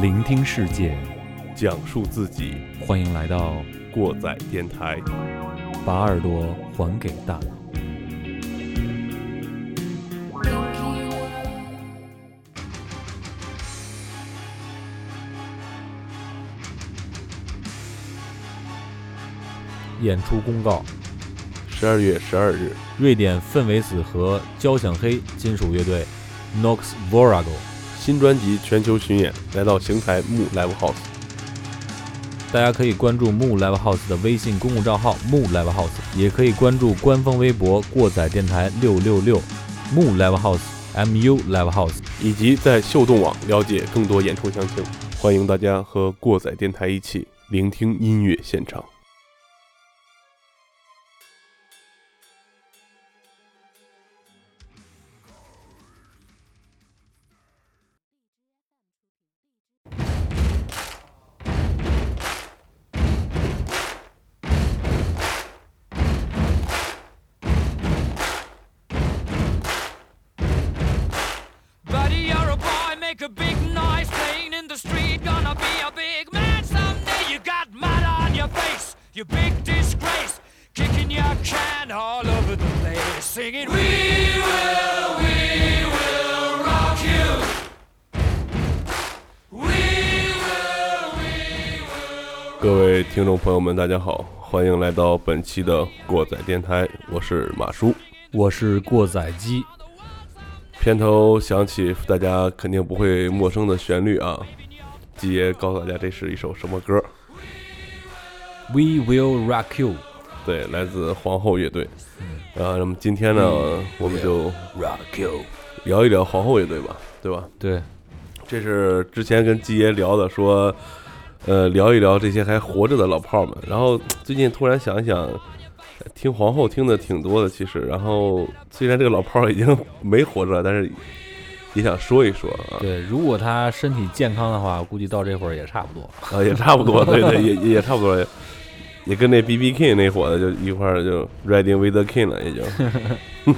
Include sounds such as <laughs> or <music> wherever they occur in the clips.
聆听世界，讲述自己，欢迎来到过载电台。把耳朵还给大脑。演出公告：十二月十二日，瑞典氛围子和交响黑金属乐队 Nox Vorago 新专辑全球巡演来到邢台木 Live House。大家可以关注木 Live House 的微信公共账号木 Live House，也可以关注官方微博过载电台六六六木 Live House M U Live House，以及在秀动网了解更多演出详情。欢迎大家和过载电台一起聆听音乐现场。Singing, We will, we will rock you. We will, we will. 各位听众朋友们，大家好，欢迎来到本期的过载电台，我是马叔。我是过载机。片头响起，大家肯定不会陌生的旋律啊。季爷告诉大家，这是一首什么歌？We will rock you。对，来自皇后乐队。然后，那么今天呢，我们就 Rock you。聊一聊皇后乐队吧，对吧？对，这是之前跟季爷聊的，说，呃，聊一聊这些还活着的老炮儿们。然后最近突然想一想，听皇后听的挺多的，其实。然后虽然这个老炮儿已经没活着了，但是也想说一说啊，对，如果他身体健康的话，估计到这会儿也差不多。啊，也差不多，对对，也也也差不多，也也跟那 B B King 那伙的就一块儿就 Riding with the King 了，也就。<laughs>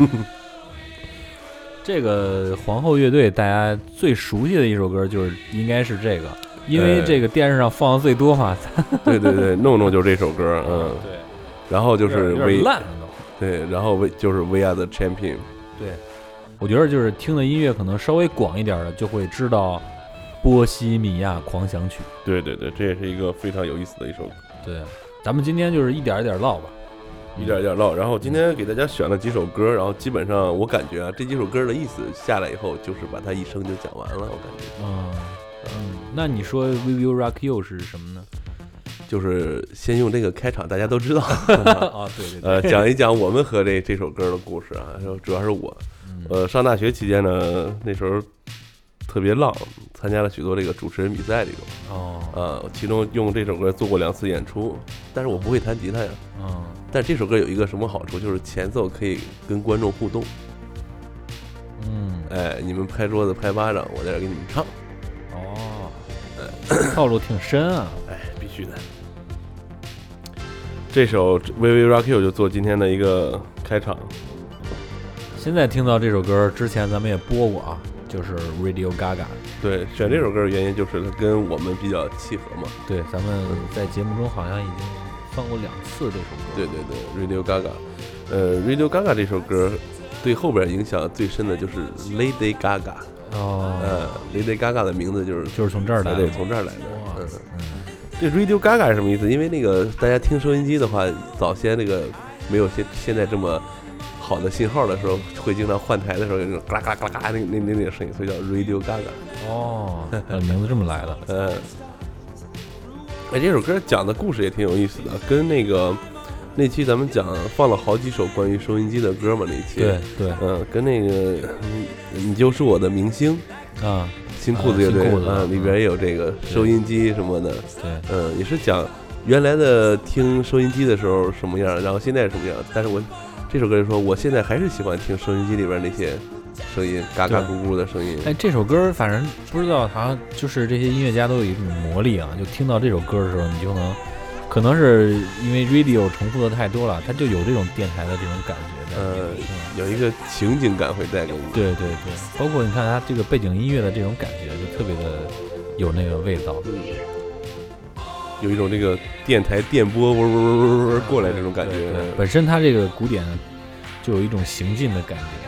这个皇后乐队，大家最熟悉的一首歌就是应该是这个，因为哎这个电视上放的最多嘛。<laughs> 对对对，弄弄就这首歌，嗯，对，然后就是 We 烂。对，然后 We 就是 We Are the Champion，对，我觉得就是听的音乐可能稍微广一点的，就会知道《波西米亚狂想曲对对对，这也是一个非常有意思的一首歌。》。对，咱们今天就是一点一点唠吧。一点一点唠。然后今天给大家选了几首歌，然后基本上我感觉啊，这几首歌的意思下来以后，就是把它一生就讲完了。我感觉嗯嗯，那你说《We Will Rock You》是什么呢？就是先用这个开场，大家都知道，啊，<laughs> 对对对，呃，讲一讲我们和这这首歌的故事啊。主要是我，嗯呃，上大学期间呢，那时候特别浪，参加了许多这个主持人比赛这种，哦，呃，其中用这首歌做过两次演出，但是我不会弹吉他呀。嗯，但这首歌有一个什么好处，就是前奏可以跟观众互动。嗯，哎，你们拍桌子拍巴掌，我在这儿给你们唱。哦，<clears throat> 套路挺深啊。哎，必须的。这首《微微 Rock You》就做今天的一个开场。现在听到这首歌之前，咱们也播过啊，就是 Radio Gaga。对，选这首歌的原因就是它跟我们比较契合嘛。对，咱们在节目中好像已经放过两次这首歌。对对对，Radio Gaga，呃，Radio Gaga 这首歌对后边影响最深的就是 Lady Gaga。哦，呃，Lady Gaga 的名字就是就是从这儿来的。对，从这儿来的。嗯，这 Radio Gaga 是什么意思？因为那个大家听收音机的话，早先那个没有现现在这么好的信号的时候，会经常换台的时候有那种嘎啦嘎啦嘎啦嘎那那那那个声音，所以叫 Radio Gaga。哦，呃名字这么来的。嗯，<laughs> 哎，这首歌讲的故事也挺有意思的，跟那个那期咱们讲放了好几首关于收音机的歌嘛，那期。对。对嗯，跟那个嗯你就是我的明星，啊，新裤子乐队啊，里边也有这个收音机什么的。对，嗯，也是讲原来的听收音机的时候什么样，然后现在什么样。但是我这首歌就说，我现在还是喜欢听收音机里边那些声音，嘎嘎咕咕的声音。哎，这首歌反正不知道，好像就是这些音乐家都有一种魔力啊，就听到这首歌的时候，你就能，可能是因为 radio 重复的太多了，它就有这种电台的这种感觉。呃嗯有一个情景感会带给你。对对对，包括你看它这个背景音乐的这种感觉，就特别的有那个味道。有一种那个电台电波嗡嗡嗡嗡嗡过来那种感觉。本身它这个鼓点就有一种行进的感觉。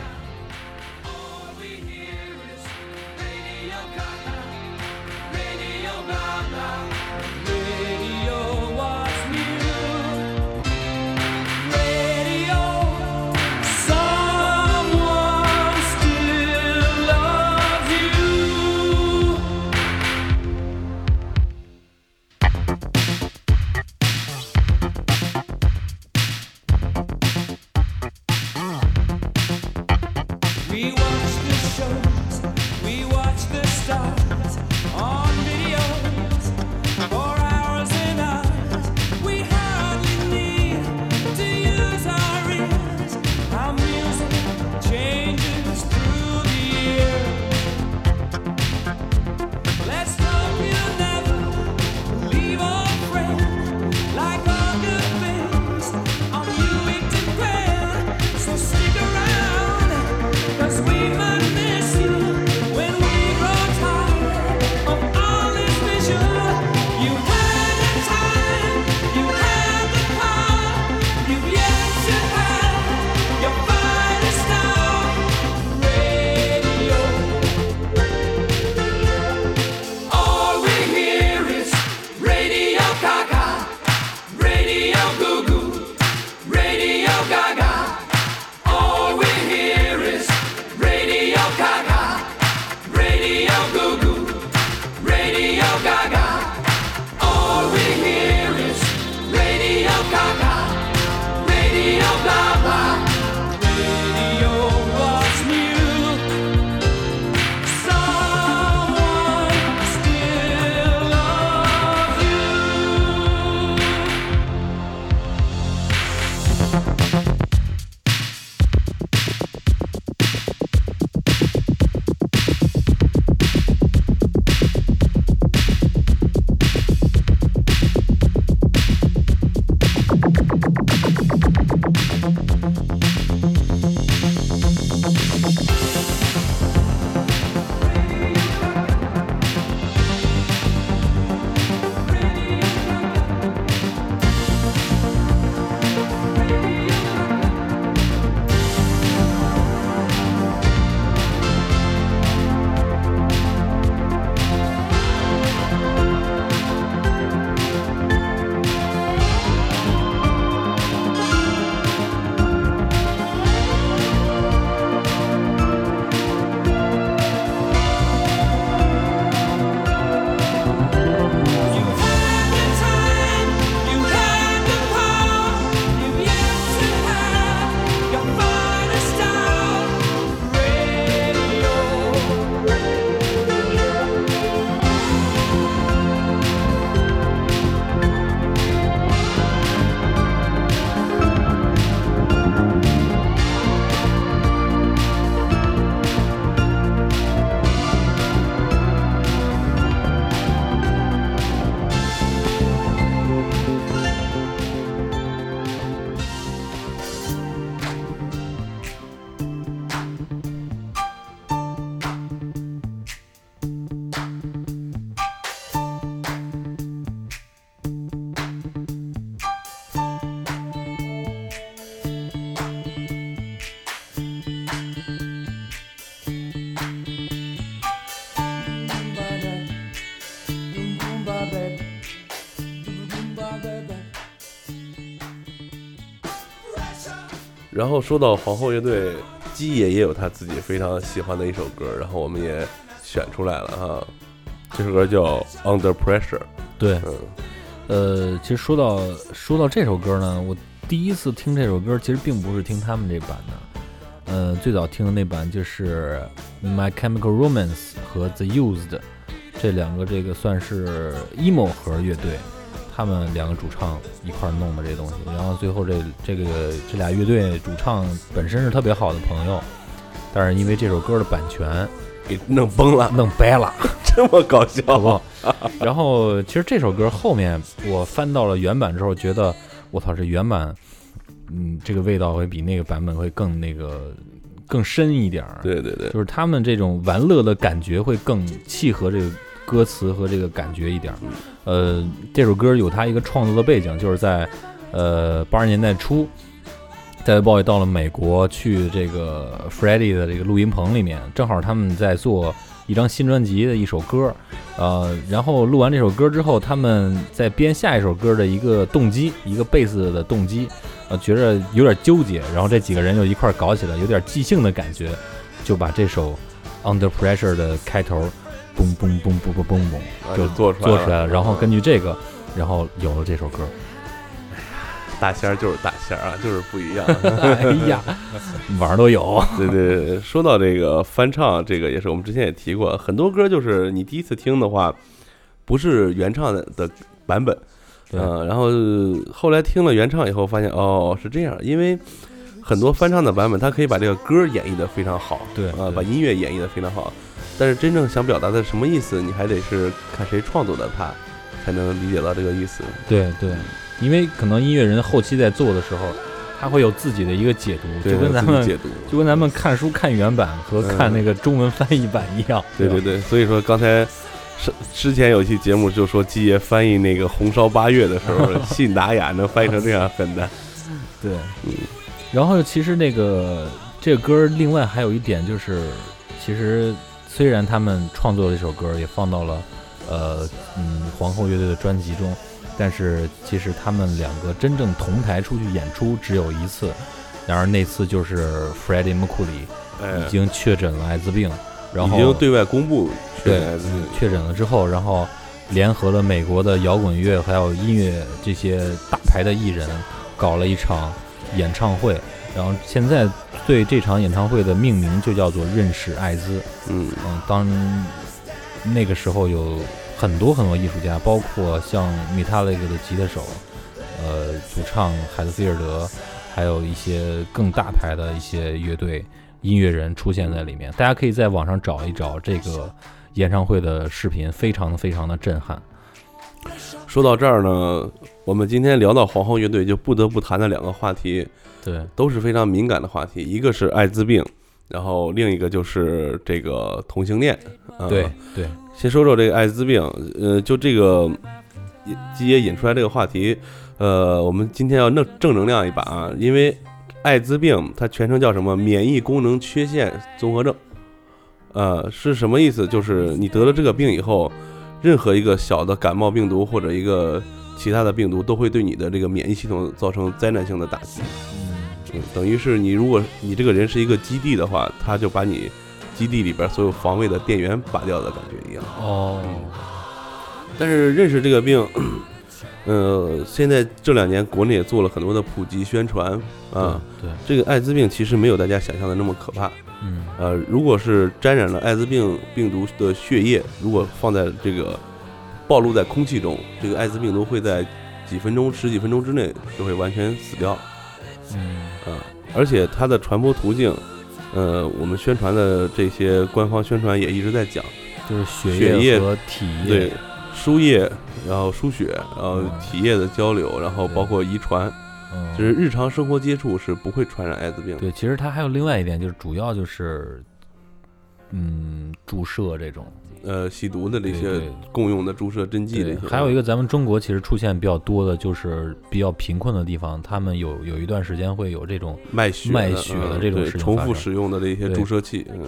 然后说到皇后乐队，基爷也有他自己非常喜欢的一首歌，然后我们也选出来了哈。这首歌叫《Under Pressure》，对，嗯，呃，其实说到说到这首歌呢，我第一次听这首歌，其实并不是听他们这版的，呃，最早听的那版就是《My Chemical Romance》和《The Used》这两个，这个算是 emo 和乐队，他们两个主唱一块儿弄的这东西，然后最后这这个这俩乐队主唱本身是特别好的朋友，但是因为这首歌的版权给弄崩了，弄掰了。<laughs> 这么搞笑好不好？<laughs> 然后其实这首歌后面我翻到了原版之后，觉得我操，这原版，嗯，这个味道会比那个版本会更那个更深一点儿。，对对对，就是他们这种玩乐的感觉会更契合这个歌词和这个感觉一点儿。呃，这首歌有他一个创作的背景，就是在呃八十年代初，戴维鲍伊到了美国去这个 Freddie 的这个录音棚里面，正好他们在做一张新专辑的一首歌，呃，然后录完这首歌之后，他们在编下一首歌的一个动机，一个贝斯的动机，呃，觉着有点纠结，然后这几个人就一块搞起来，有点即兴的感觉，就把这首 Under Pressure 的开头，嘣嘣嘣嘣嘣嘣嘣，啊就做出来做出来了，然后根据据这个，然后有了这首歌。大仙儿就是大仙儿啊，就是不一样。<laughs> 哎呀，玩儿都有。<laughs> 对对对，说到这个翻唱，这个也是我们之前也提过，很多歌就是你第一次听的话，不是原唱的的版本，对嗯、然后后来听了原唱以后，发现哦是这样，因为很多翻唱的版本，它可以把这个歌演绎的非常好，啊、对对把音乐演绎的非常好，但是真正想表达的什么意思，你还得是看谁创作的它，才能理解到这个意思。对对，因为可能音乐人后期在做的时候，他会有自己的一个解读，就跟咱们解读。就跟咱们看书看原版和看那个中文翻译版一样。吧对对对，所以说刚才是之前有一期节目就说基爷翻译那个《红烧八月》的时候，信达雅能翻译成这样很难。<laughs> 对，嗯然后其实那个这个歌，另外还有一点就是，其实虽然他们创作了一首歌，也放到了呃嗯皇后乐队的专辑中，但是其实他们两个真正同台出去演出只有一次，然而那次就是 Freddie Mercury 哎已，经确诊了艾滋病，然后已经对外公布对确诊艾滋病确诊了之后，然后联合了美国的摇滚乐还有音乐这些大牌的艺人，搞了一场演唱会。然后现在对这场演唱会的命名就叫做“认识艾滋”。嗯嗯，当那个时候有很多很多艺术家，包括像 Metallica 的吉他手，呃，主唱海德菲尔德，还有一些更大牌的一些乐队音乐人出现在里面。大家可以在网上找一找这个演唱会的视频，非常非常的震撼。说到这儿呢，我们今天聊到皇后乐队，就不得不谈的两个话题，对，都是非常敏感的话题，一个是艾滋病，然后另一个就是这个同性恋。啊对，对，先说说这个艾滋病，呃，就这个基爷引出来这个话题，呃，我们今天要弄正能量一把啊，因为艾滋病它全称叫什么？免疫功能缺陷综合症，呃，是什么意思？就是你得了这个病以后，任何一个小的感冒病毒或者一个其他的病毒都会对你的这个免疫系统造成灾难性的打击。等于是你如果你这个人是一个基地的话，他就把你基地里边所有防卫的电源拔掉的感觉一样。哦，但是认识这个病，呃，现在这两年国内也做了很多的普及宣传啊。对，对，这个艾滋病其实没有大家想象的那么可怕。嗯，呃，如果是沾染了艾滋病病毒的血液，如果放在这个暴露在空气中，这个艾滋病毒会在几分钟、十几分钟之内就会完全死掉。嗯，啊，而且它的传播途径，呃，我们宣传的这些官方宣传也一直在讲，就是血血液和体液，对，输液，然后输血，然后嗯体液的交流，然后包括遗传，嗯，就是日常生活接触是不会传染艾滋病的。对，其实它还有另外一点，就是主要就是，嗯，注射这种，呃，吸毒的这些共用的注射针剂这些，，还有一个咱们中国其实出现比较多的，就是比较贫困的地方，他们有有一段时间会有这种，卖血卖的嗯血的这种对重复使用的这些注射器，嗯。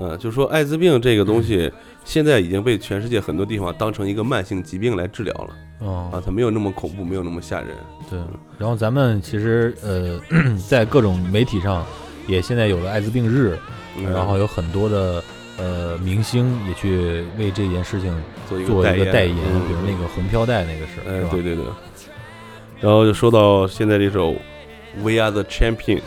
呃，就说艾滋病这个东西，<laughs> 现在已经被全世界很多地方当成一个慢性疾病来治疗了哦、啊，它没有那么恐怖，没有那么吓人。对。然后咱们其实呃，<coughs> 在各种媒体上也现在有了艾滋病日，嗯然后有很多的呃明星也去为这件事情做一个代言，嗯比如那个红飘带那个事，哎是，吧？对对对。然后就说到现在这首《We Are the Champion》，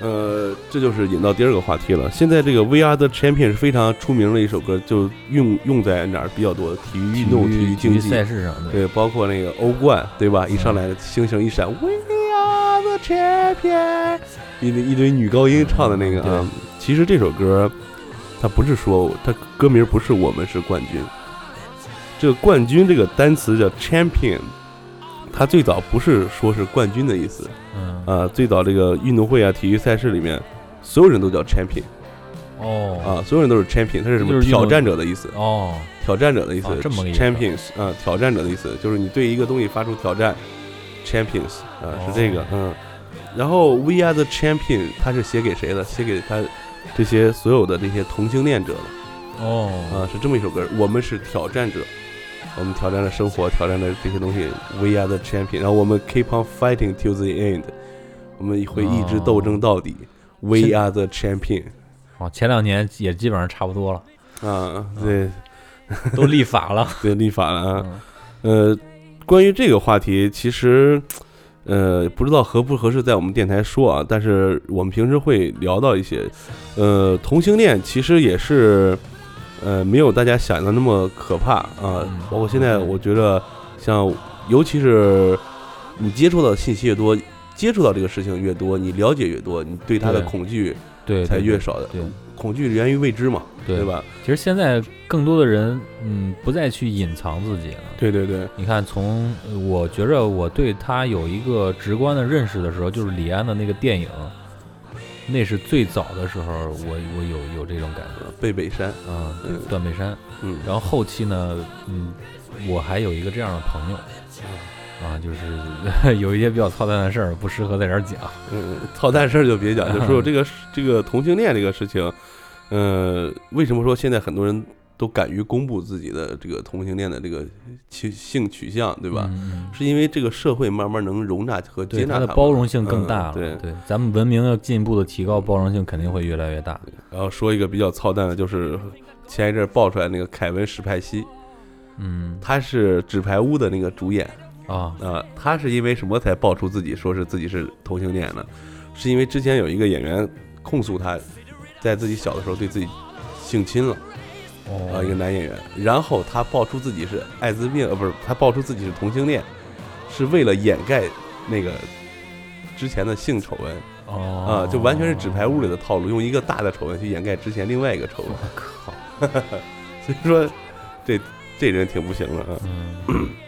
呃，这就是引到第二个话题了。现在这个《We Are the Champion》是非常出名的一首歌，就用用在哪儿比较多？体育运动、体育竞技，赛事上，对，对，包括那个欧冠，对吧？一上来星星一闪，We Are the Champion，一堆一堆女高音唱的那个啊。其实这首歌，它不是说他歌名不是我们是冠军，这个冠军这个单词叫 champion，它最早不是说是冠军的意思。嗯，啊，最早这个运动会啊、体育赛事里面，所有人都叫 champion，哦。啊，所有人都是 champion，它是什么？挑战者的意思，哦。挑战者的意思啊，这么个 champions 啊，挑战者的意思。就是你对一个东西发出挑战，champions 啊，是这个哦，嗯。然后 We Are the Champion，它是写给谁的？写给他这些所有的这些同性恋者的哦啊，是这么一首歌。我们是挑战者，我们挑战了生活，挑战了这些东西。We are the champion，然后我们 keep on fighting till the end，我们会一直斗争到底。We are the champion 哦，前两年也基本上差不多了，啊，对都立法了。<laughs> 对，立法了啊。嗯呃，关于这个话题，其实呃不知道合不合适在我们电台说啊，但是我们平时会聊到一些，呃，同性恋其实也是呃没有大家想的那么可怕啊。嗯包括现在，我觉得像尤其是你接触到的信息越多。接触到这个事情越多，你了解越多，你对他的恐惧对，才越少的。对，恐惧源于未知嘛，对对吧？其实现在更多的人，嗯，不再去隐藏自己了。对对对，你看，从呃我觉着我对他有一个直观的认识的时候，就是李安的那个电影，那是最早的时候，我我有有这种感觉。背北山，啊，断背山。嗯，然后后期呢，嗯，我还有一个这样的朋友，啊，就是 <laughs> 有一些比较操蛋的事儿，不适合在这儿讲。嗯，操蛋事儿就别讲，就说 <laughs> 这个这个同性恋这个事情，呃，为什么说现在很多人都敢于公布自己的这个同性恋的这个性性取向，对吧？是因为这个社会慢慢能容纳和接纳它的纳他们包容性更大了。嗯对，对，咱们文明要进一步的提高，包容性肯定会越来越大。然后说一个比较操蛋的，就是前一阵儿爆出来那个凯文史派西，嗯他是《纸牌屋》的那个主演啊，啊、他是因为什么才爆出自己说是自己是同性恋呢？是因为之前有一个演员控诉他在自己小的时候对自己性侵了。啊，一个哦，男演员，然后他爆出自己是艾滋病，呃，不是，他爆出自己是同性恋，是为了掩盖那个之前的性丑闻哦啊，就完全是纸牌屋里的套路，用一个大的丑闻去掩盖之前另外一个丑闻。我靠，<laughs> 所以说，这这人挺不行的啊。<clears throat>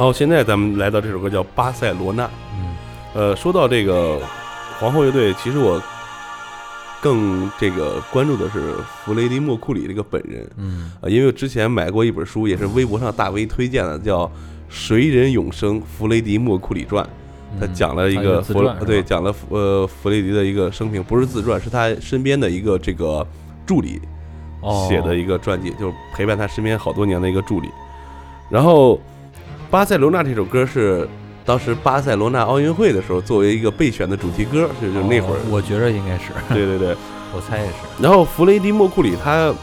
然后现在咱们来到这首歌叫《巴塞罗那》。嗯呃，说到这个皇后乐队，其实我更这个关注的是弗雷迪莫库里这个本人。嗯啊，因为之前买过一本书，也是微博上大 V 推荐的，叫《谁人永生：弗雷迪莫库里传》。他嗯讲了一个弗对，讲了呃弗雷迪的一个生平，不是自传，是他身边的一个这个助理哦写的一个传记，就是陪伴他身边好多年的一个助理。然后，《巴塞罗那》这首歌是当时巴塞罗那奥运会的时候作为一个备选的主题歌，就就那会儿哦，我觉着应该是，<laughs> <laughs> 对对对。我猜也是。然后弗雷迪莫库里他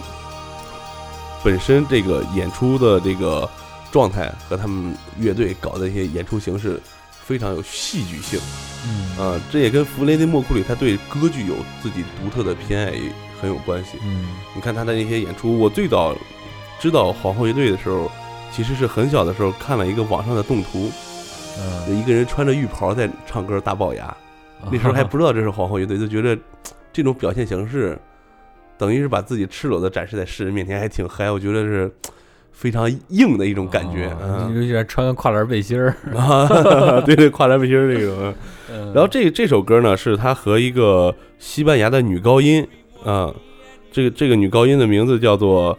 本身这个演出的这个状态和他们乐队搞的一些演出形式非常有戏剧性嗯啊，这也跟弗雷迪莫库里他对歌剧有自己独特的偏爱也很有关系。嗯你看他的那些演出，我最早知道皇后乐队的时候，其实是很小的时候看了一个网上的动图，有嗯，一个人穿着浴袍在唱歌大龅牙，那时候还不知道这是皇后乐队，就觉得 <tsk> 这种表现形式等于是把自己赤裸的展示在世人面前，还挺嗨，我觉得是 <tsk> 非常硬的一种感觉，哦嗯，有点穿个跨栏背心儿。<laughs> 啊，对对，跨栏背心儿这种。嗯。然后这这首歌呢，是他和一个西班牙的女高音啊，这个这个女高音的名字叫做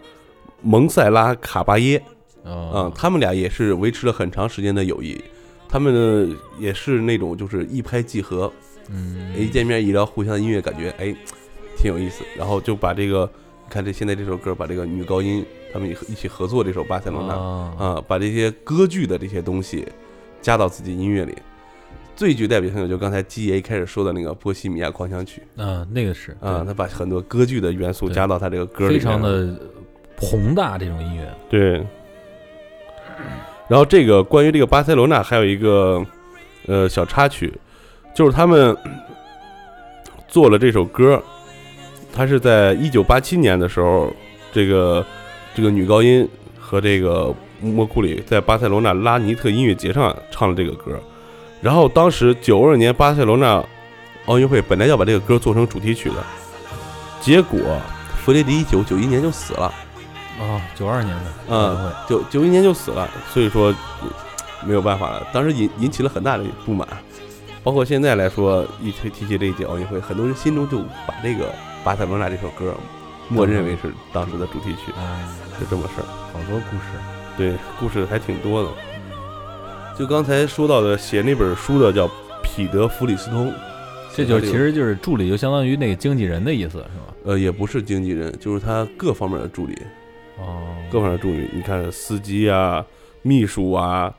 蒙塞拉卡巴耶啊哦，，他们俩也是维持了很长时间的友谊。他们呢也是那种就是一拍即合，嗯，一见面一聊互相的音乐，感觉哎挺有意思，然后就把这个你看这现在这首歌把这个女高音他们一起合作这首《巴塞罗那》啊，啊，把这些歌剧的这些东西加到自己音乐里。最具代表性的就刚才基爷一开始说的那个《波西米亚狂想曲啊，那个是》啊，他把很多歌剧的元素加到他这个歌里，非常的宏大这种音乐。对。然后这个关于这个巴塞罗那还有一个呃小插曲，就是他们做了这首歌，他是在一九八七年的时候，这个这个女高音和这个莫库里在巴塞罗那拉尼特音乐节上唱了这个歌，然后当时九二年巴塞罗那奥运会本来要把这个歌做成主题曲的，结果弗雷迪一九九一年就死了。啊，九二年的嗯会九九一年就死了，所以说嗯没有办法了。当时引引起了很大的不满，包括现在来说，一提提起这一届奥运会，很多人心中就把这个巴塞罗那这首歌默认为是当时的主题曲，哎，是这么事儿。好多故事。对，故事还挺多的。就刚才说到的，写那本书的叫彼得·弗里斯通，这就其实就是助理，就相当于那个经纪人的意思，是吧？呃也不是经纪人，就是他各方面的助理，哦，各方面助理，你看司机啊、秘书啊、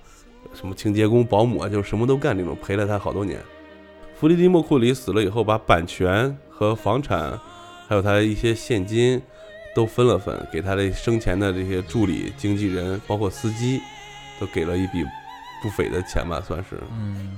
什么清洁工、保姆啊，就是什么都干这种，陪了他好多年。弗雷迪·莫库里死了以后，把版权和房产，还有他一些现金都分了分，给他的生前的这些助理、经纪人，包括司机，都给了一笔不菲的钱吧，算是。嗯，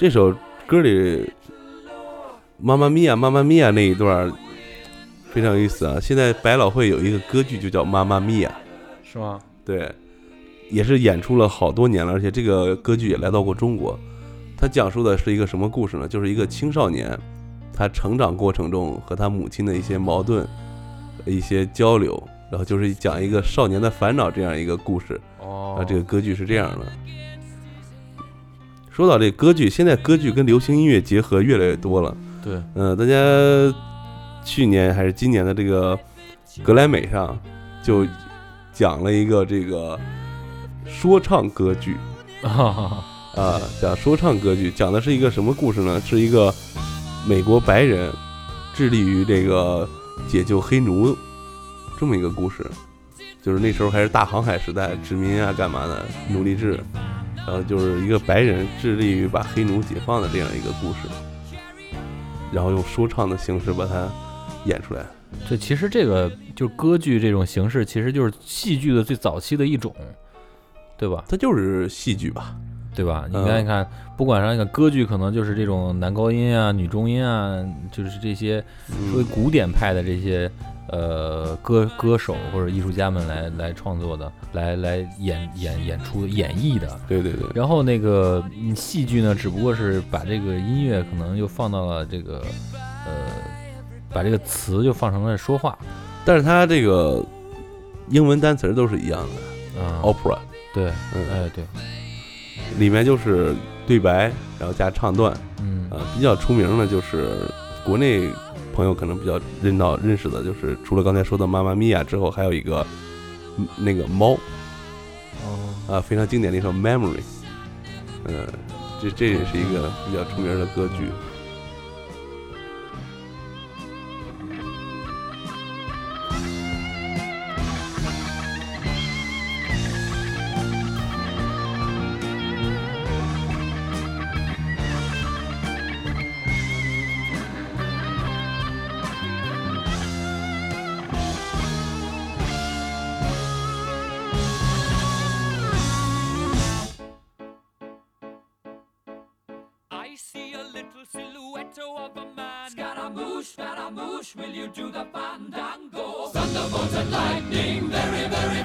这首歌里“妈妈咪呀，妈妈咪呀”那一段非常有意思啊。现在百老汇有一个歌剧就叫《妈妈咪呀》，是吗？对，也是演出了好多年了，而且这个歌剧也来到过中国。它讲述的是一个什么故事呢？就是一个青少年，他成长过程中和他母亲的一些矛盾、一些交流，然后就是讲一个少年的烦恼这样一个故事。哦啊，这个歌剧是这样的。说到这歌剧，现在歌剧跟流行音乐结合越来越多了。对，嗯、大家去年还是今年的这个格莱美上就讲了一个这个说唱歌剧啊，<laughs> 啊，讲说唱歌剧，讲的是一个什么故事呢？是一个美国白人致力于这个解救黑奴这么一个故事，就是那时候还是大航海时代，殖民啊，干嘛的，奴隶制，然后就是一个白人致力于把黑奴解放的这样一个故事，然后用说唱的形式把它演出来。对，其实这个就是歌剧这种形式，其实就是戏剧的最早期的一种，对吧？它就是戏剧吧，对吧？你嗯看一看，不管是那个歌剧，可能就是这种男高音啊、女中音啊，就是这些属于嗯，古典派的这些呃歌歌手或者艺术家们来来创作的，来来演演演出演绎的。对对对，然后那个嗯戏剧呢，只不过是把这个音乐可能又放到了这个呃，把这个词就放成了说话。但是它这个英文单词都是一样的啊。，opera，对，嗯，哎对，里面就是对白，然后加唱段。嗯呃，比较出名的就是国内朋友可能比较认到认识的，就是除了刚才说的《妈妈咪呀》之后，还有一个嗯那个猫哦啊，非常经典的一首《Memory》。嗯，这这也是一个比较出名的歌剧。Scaramouche, will you do the fandango? Thunderbolts and lightning, very, very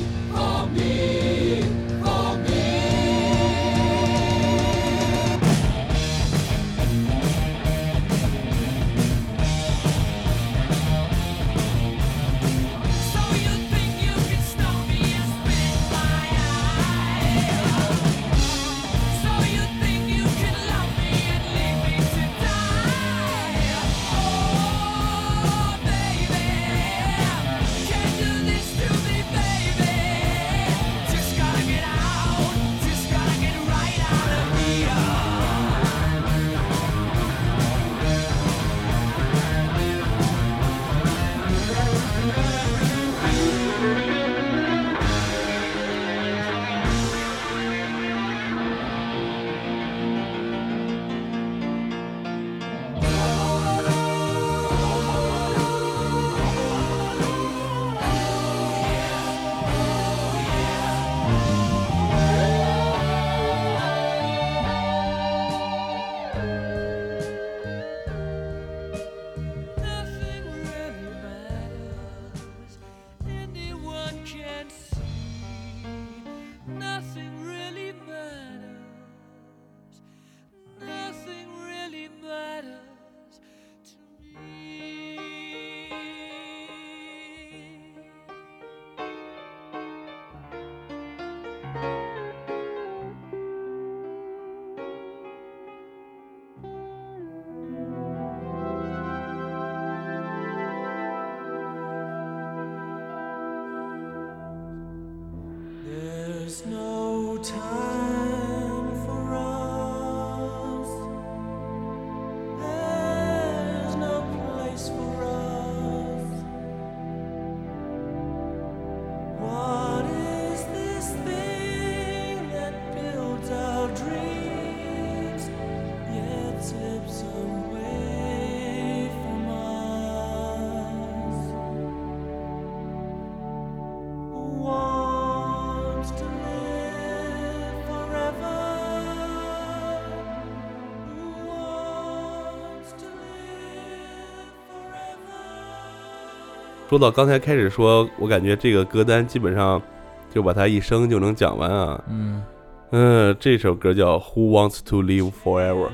说到刚才开始说，我感觉这个歌单基本上就把它一生就能讲完啊。嗯嗯，这首歌叫《Who Wants to Live Forever》。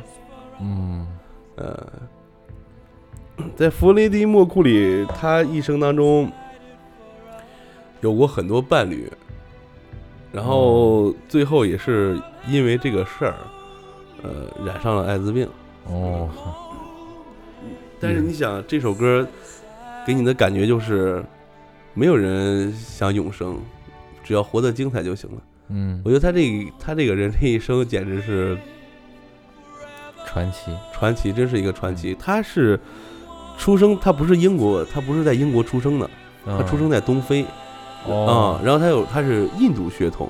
嗯呃，在弗雷迪·莫库里，他一生当中有过很多伴侣，然后最后也是因为这个事儿，呃，染上了艾滋病。哦，但是你想，这首歌给你的感觉就是，没有人想永生，只要活得精彩就行了。嗯。我，觉得他这他这个人这一生简直是传奇，传奇，真是一个传奇。他是出生，他不是英国，他不是在英国出生的，他他出生在东非。啊、然后他有他是印度血统，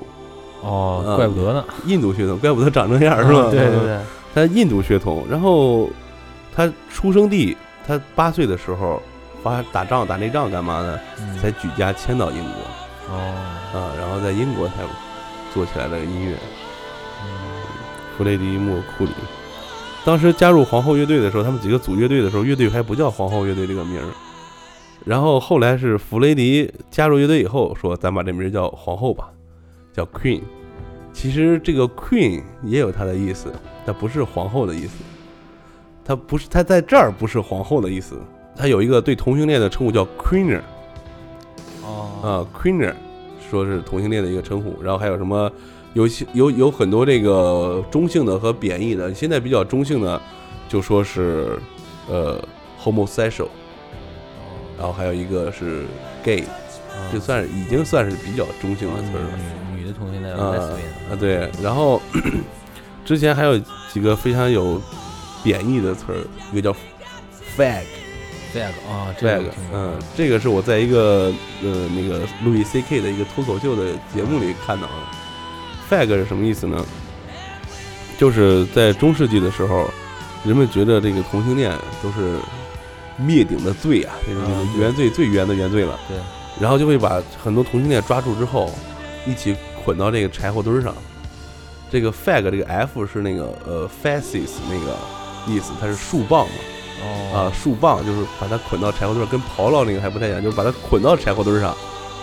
哦，啊怪不得呢，印度血统，怪不得长这样是吧？嗯对对对，他印度血统，然后他出生地，他八岁的时候发打仗打内仗干嘛的？嗯才举家迁到英国哦，啊，然后在英国才做起来的音乐。嗯弗雷迪·莫库里，当时加入皇后乐队的时候，他们几个组乐队的时候，乐队还不叫皇后乐队这个名儿。然后后来是弗雷迪加入乐队以后，说咱把这名儿叫皇后吧，叫 Queen。其实这个 Queen 也有它的意思，它不是皇后的意思，它不是它在这儿不是皇后的意思，它有一个对同性恋的称呼叫 Queener 哦，啊，Queener 说是同性恋的一个称呼，然后还有什么有些有有很多这个中性的和贬义的，现在比较中性的就说是呃 homosexual，然后还有一个是 gay，这算是已经算是比较中性的词儿了。女女的同性恋啊啊对，然后 <coughs> 之前还有几个非常有贬义的词儿，一个叫 fag。Fag 啊，这个嗯，这个是我在一个呃那个路易 C K 的一个脱口秀的节目里看到的。fag 是什么意思呢？就是在中世纪的时候，人们觉得这个同性恋都是灭顶的罪啊，这个原罪最原的原罪了。对，然后就会把很多同性恋抓住之后，一起捆到这个柴火堆上。这个 fag 这个 F 是那个呃 fascis 那个意思，它是树棒嘛。啊，哦，树棒就是把它捆到柴火堆儿，跟刨烙那个还不太一样，就是把它捆到柴火堆儿上，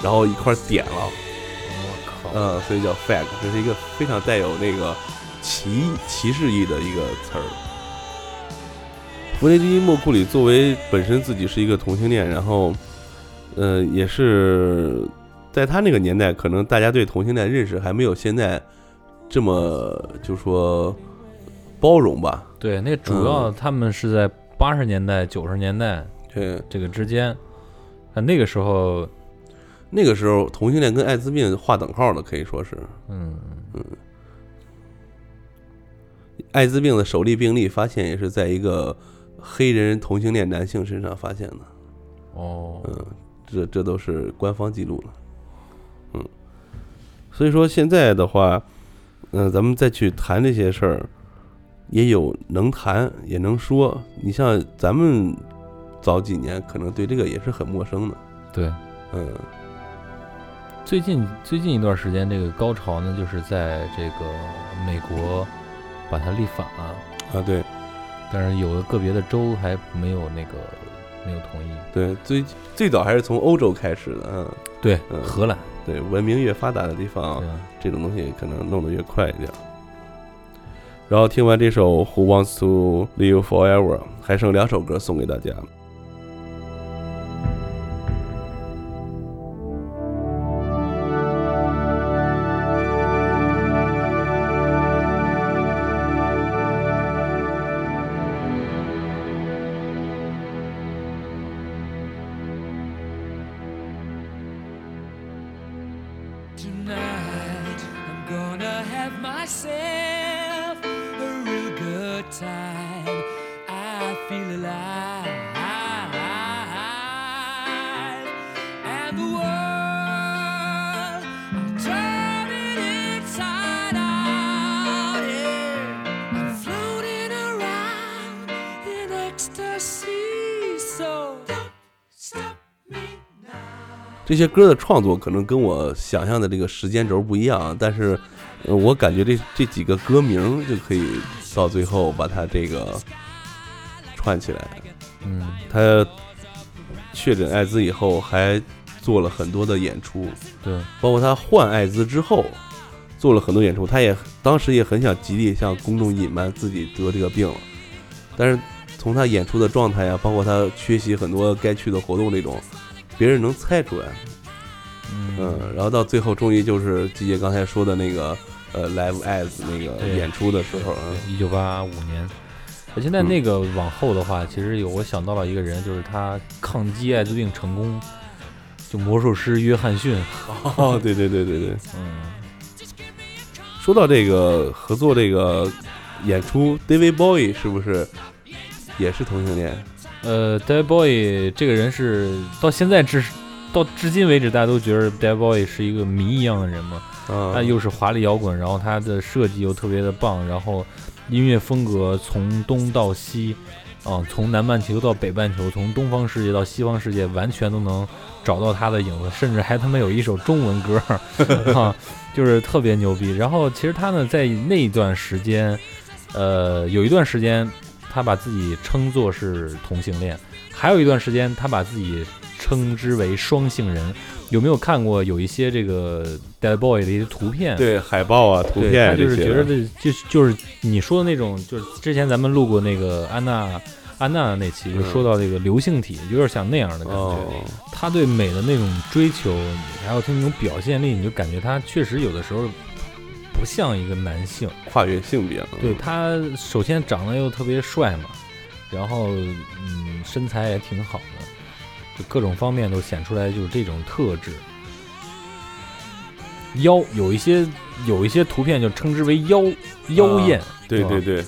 然后一块点了，我靠，嗯，所以叫 fag，这是一个非常带有那个歧歧视意的一个词儿。弗雷迪·莫库里作为本身自己是一个同性恋，然后，呃，也是在他那个年代，可能大家对同性恋认识还没有现在这么就说包容吧。对，那主要他们是在八十年代、九十年代对，这个之间，啊，那个时候，那个时候同性恋跟艾滋病划等号的，可以说是。嗯。嗯，艾滋病的首例病例发现也是在一个黑人同性恋男性身上发现的，哦，嗯，这这都是官方记录了，嗯，所以说现在的话，嗯、咱们再去谈这些事儿，也有能谈也能说。你像咱们早几年可能对这个也是很陌生的，对，嗯，最近最近一段时间，这个高潮呢，就是在这个美国把它立法了，啊，对。但是有的个别的州还没有那个没有同意。对，最最早还是从欧洲开始的，嗯，对，嗯。荷兰，对，文明越发达的地方，这种东西可能弄得越快一点。然后听完这首《Who Wants to Live Forever》，还剩两首歌送给大家。这些歌的创作可能跟我想象的这个时间轴不一样，但是，呃，我感觉这这几个歌名就可以到最后把它这个串起来。嗯，他确诊艾滋以后，还做了很多的演出，对，包括他患艾滋之后，做了很多演出。他也当时也很想极力向公众隐瞒自己得这个病了，但是从他演出的状态呀，包括他缺席很多该去的活动这种，别人能猜出来。嗯，然后到最后，终于就是季姐刚才说的那个呃，Live As 那个演出的时候，嗯一九八五年。现在那个往后的话，其实有我想到了一个人，就是他抗击艾滋病成功，就魔术师约翰逊。<laughs> 哦，对对对对对。嗯，说到这个合作这个演出，David Bowie 是不是也是同性恋？呃，David Bowie 这个人是到现在至到至今为止，大家都觉得 David Bowie 是一个谜一样的人嘛。啊，他又是华丽摇滚，然后他的设计又特别的棒，然后音乐风格从东到西，啊、从南半球到北半球，从东方世界到西方世界，完全都能找到他的影子，甚至还他妈有一首中文歌，<laughs> 啊，就是特别牛逼。然后其实他呢，在那一段时间，呃，有一段时间他把自己称作是同性恋，还有一段时间他把自己称之为双性人。有没有看过有一些这个 Dead Boy 的一些图片？对海报啊、图片，他就是觉得这就就是你说的那种，就是之前咱们录过那个安娜安娜的那期，就说到这个流性体，有点像那样的感觉。哦，他对美的那种追求，还有他那种表现力，你就感觉他确实有的时候不像一个男性。跨越性别，嗯对他，首先长得又特别帅嘛，然后嗯，身材也挺好的，就各种方面都显出来就是这种特质。妖有一些有一些图片就称之为妖妖艳，对对对，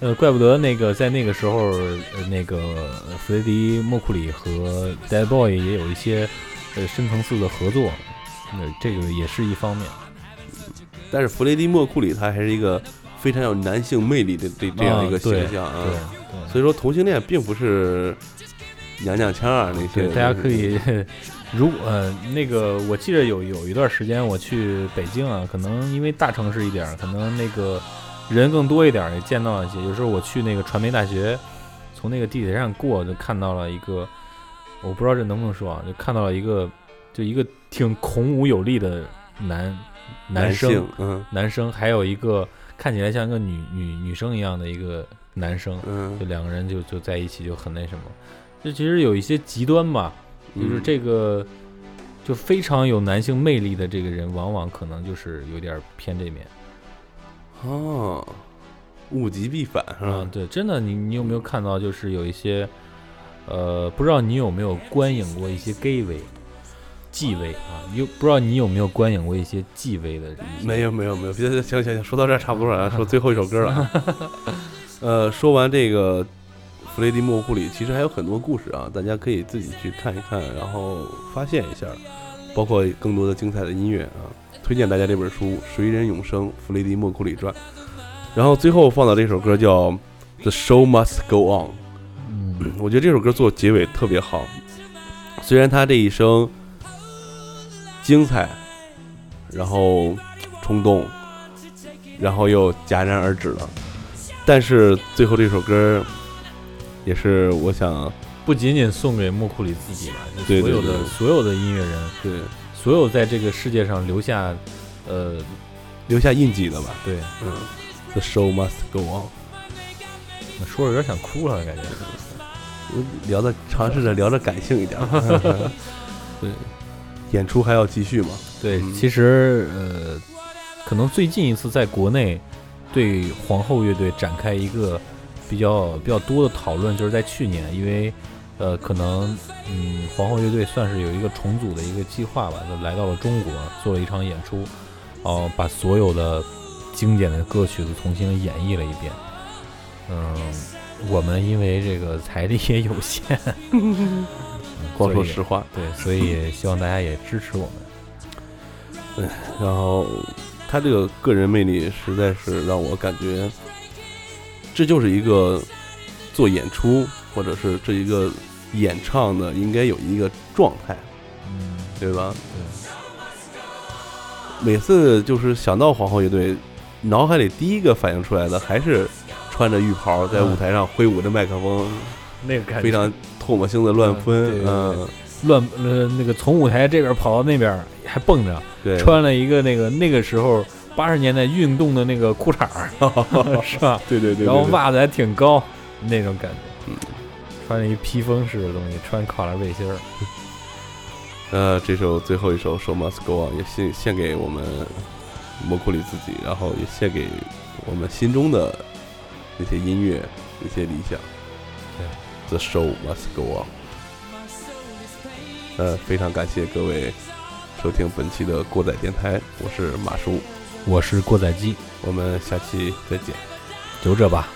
呃，怪不得那个在那个时候，呃，那个弗雷迪·莫库里和 Dead Boy 也有一些呃深层次的合作，呃，这个也是一方面。但是弗雷迪·莫库里他还是一个非常有男性魅力的这这样一个形象啊，对对。所以说同性恋并不是娘娘腔啊那些，对，大家可以，<laughs> 如果呃那个，我记得有有一段时间我去北京啊，可能因为大城市一点，可能那个人更多一点，也见到一些。有时候我去那个传媒大学，从那个地铁站过，就看到了一个，我不知道这能不能说啊，就看到了一个，就一个挺孔武有力的男男生，男生，还有一个看起来像一个女女女生一样的一个男生，就嗯，两个人就就在一起就很那什么，这其实有一些极端吧，就是嗯这个就非常有男性魅力的这个人，往往可能就是有点偏这面。哦，物极必反是吧？，啊对，真的，你你有没有看到，就是有一些呃，不知道你有没有观影过一些 gay 位、G 位啊？你有不知道你有没有观影过一些 G 位的？没有没有没有，别行行行，说到这儿差不多了，说最后一首歌了啊。<laughs> 呃，说完这个弗雷迪莫库里，其实还有很多故事啊，大家可以自己去看一看，然后发现一下，包括更多的精彩的音乐啊。推荐大家这本书《谁人永生：弗雷迪莫库里传》。然后最后放到这首歌叫《The Show Must Go On》。嗯，我觉得这首歌做结尾特别好，虽然他这一生精彩，然后冲动，然后又戛然而止了，但是最后这首歌也是我想不仅仅送给莫库里自己吧，就所有的所有的音乐人，对所有在这个世界上留下，呃，留下印记的吧。对，嗯，The show must go on。说着有点想哭了，感觉。我聊的尝试着聊着感性一点吧。<laughs> 对，演出还要继续嘛？对，嗯其实呃，可能最近一次在国内对皇后乐队展开一个比较比较多的讨论，就是在去年，因为呃，可能嗯，皇后乐队算是有一个重组的一个计划吧，就来到了中国做了一场演出，哦、把所有的经典的歌曲都重新演绎了一遍。嗯，我们因为这个财力也有限，嗯 <laughs> 光说实话。对，所以希望大家也支持我们。然后他这个个人魅力实在是让我感觉，这就是一个做演出或者是这一个演唱的应该有一个状态，嗯，对吧？对。每次就是想到皇后乐队，脑海里第一个反应出来的还是穿着浴袍在舞台上挥舞着麦克风，那个感觉非常唾沫星子乱喷嗯，乱呃那个从舞台这边跑到那边还蹦着，对，穿了一个那个那个时候八十年代运动的那个裤衩儿，<laughs> 是吧？对对对，然后袜子还挺高，那种感觉。嗯穿了一披风式的东西，穿跨栏背心儿。<laughs> 呃，这首最后一首《Show Must Go On》也献献给我们魔库里自己，然后也献给我们心中的那些音乐、那些理想。对，The Show Must Go On。呃，非常感谢各位收听本期的过载电台，我是马叔，我是过载机，我们下期再见。就这吧。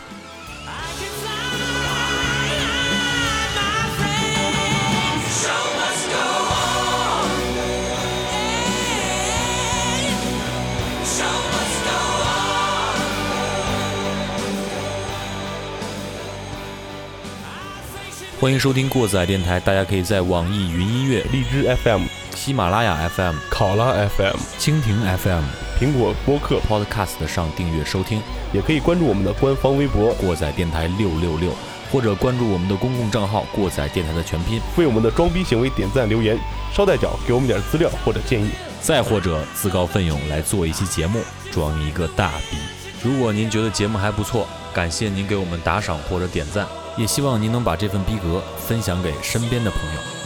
欢迎收听过载电台，大家可以在网易云音乐、荔枝 FM、喜马拉雅 FM、考拉 FM、蜻蜓 FM、苹果播客，Podcast 上订阅收听也可以关注我们的官方微博，过载电台六六六，或者关注我们的公共账号“过载电台”的全拼，为我们的装逼行为点赞留言，捎带脚给我们点资料或者建议。再或者自告奋勇来做一期节目，装一个大逼。如果您觉得节目还不错，感谢您给我们打赏或者点赞，也希望您能把这份逼格分享给身边的朋友。